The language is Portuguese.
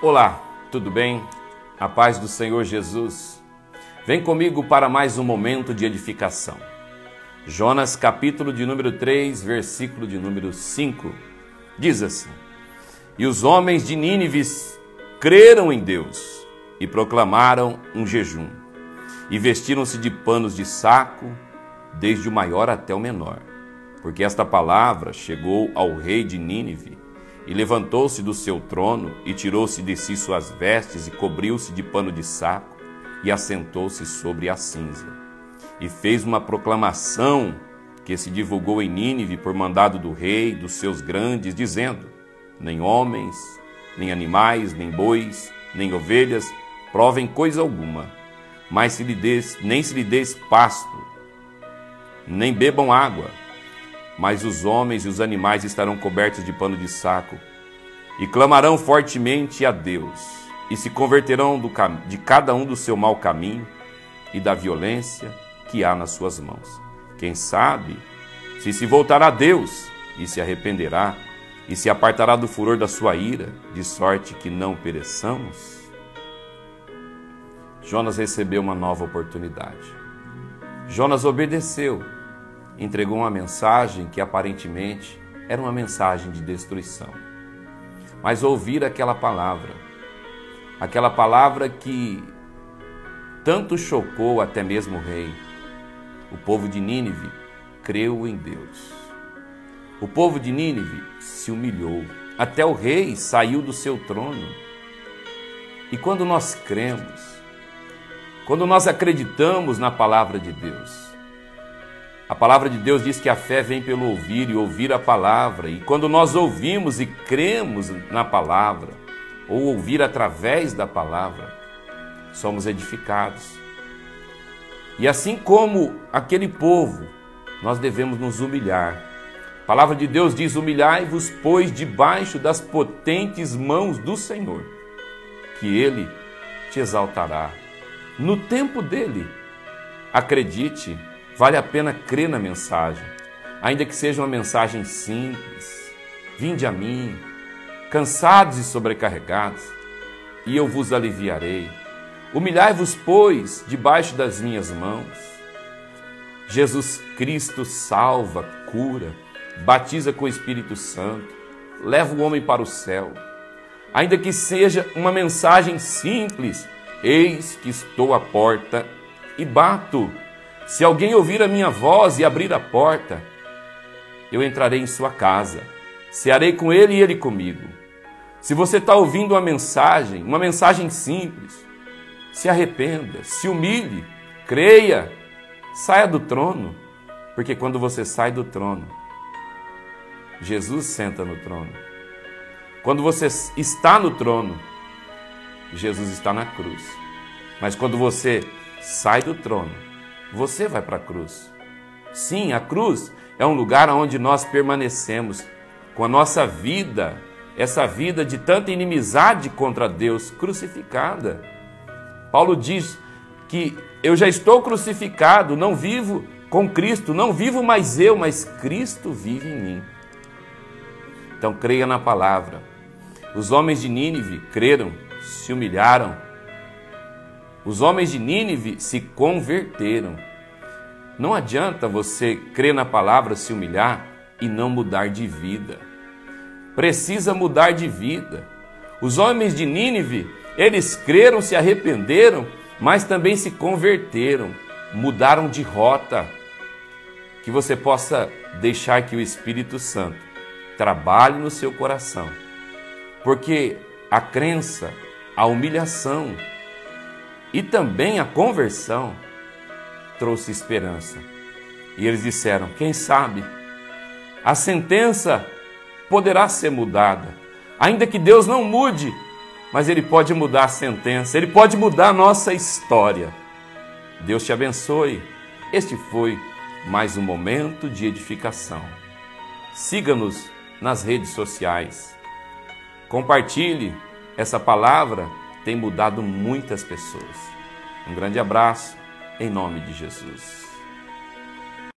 Olá, tudo bem? A paz do Senhor Jesus. Vem comigo para mais um momento de edificação. Jonas, capítulo de número 3, versículo de número 5, diz assim: E os homens de Nínive creram em Deus e proclamaram um jejum, e vestiram-se de panos de saco, desde o maior até o menor, porque esta palavra chegou ao rei de Nínive e levantou-se do seu trono, e tirou-se de si suas vestes, e cobriu-se de pano de saco, e assentou-se sobre a cinza. E fez uma proclamação que se divulgou em Nínive por mandado do rei, dos seus grandes, dizendo: Nem homens, nem animais, nem bois, nem ovelhas provem coisa alguma, mas se lhe des, nem se lhe des pasto, nem bebam água, mas os homens e os animais estarão cobertos de pano de saco, e clamarão fortemente a Deus, e se converterão de cada um do seu mau caminho e da violência que há nas suas mãos. Quem sabe se se voltará a Deus e se arrependerá e se apartará do furor da sua ira, de sorte que não pereçamos? Jonas recebeu uma nova oportunidade. Jonas obedeceu entregou uma mensagem que aparentemente era uma mensagem de destruição. Mas ouvir aquela palavra, aquela palavra que tanto chocou até mesmo o rei, o povo de Nínive creu em Deus. O povo de Nínive se humilhou, até o rei saiu do seu trono. E quando nós cremos, quando nós acreditamos na palavra de Deus, a palavra de Deus diz que a fé vem pelo ouvir e ouvir a palavra. E quando nós ouvimos e cremos na palavra, ou ouvir através da palavra, somos edificados. E assim como aquele povo, nós devemos nos humilhar. A palavra de Deus diz: Humilhai-vos, pois, debaixo das potentes mãos do Senhor, que Ele te exaltará. No tempo dele, acredite, Vale a pena crer na mensagem, ainda que seja uma mensagem simples. Vinde a mim, cansados e sobrecarregados, e eu vos aliviarei. Humilhai-vos, pois, debaixo das minhas mãos. Jesus Cristo salva, cura, batiza com o Espírito Santo, leva o homem para o céu. Ainda que seja uma mensagem simples, eis que estou à porta e bato. Se alguém ouvir a minha voz e abrir a porta, eu entrarei em sua casa, cearei com ele e ele comigo. Se você está ouvindo uma mensagem, uma mensagem simples, se arrependa, se humilhe, creia, saia do trono, porque quando você sai do trono, Jesus senta no trono. Quando você está no trono, Jesus está na cruz. Mas quando você sai do trono, você vai para a cruz. Sim, a cruz é um lugar onde nós permanecemos com a nossa vida, essa vida de tanta inimizade contra Deus, crucificada. Paulo diz que eu já estou crucificado, não vivo com Cristo, não vivo mais eu, mas Cristo vive em mim. Então creia na palavra. Os homens de Nínive creram, se humilharam, os homens de Nínive se converteram. Não adianta você crer na palavra, se humilhar e não mudar de vida. Precisa mudar de vida. Os homens de Nínive, eles creram, se arrependeram, mas também se converteram, mudaram de rota. Que você possa deixar que o Espírito Santo trabalhe no seu coração. Porque a crença, a humilhação, e também a conversão trouxe esperança. E eles disseram: quem sabe, a sentença poderá ser mudada, ainda que Deus não mude, mas Ele pode mudar a sentença, Ele pode mudar a nossa história. Deus te abençoe. Este foi mais um momento de edificação. Siga-nos nas redes sociais. Compartilhe essa palavra tem mudado muitas pessoas. Um grande abraço, em nome de Jesus.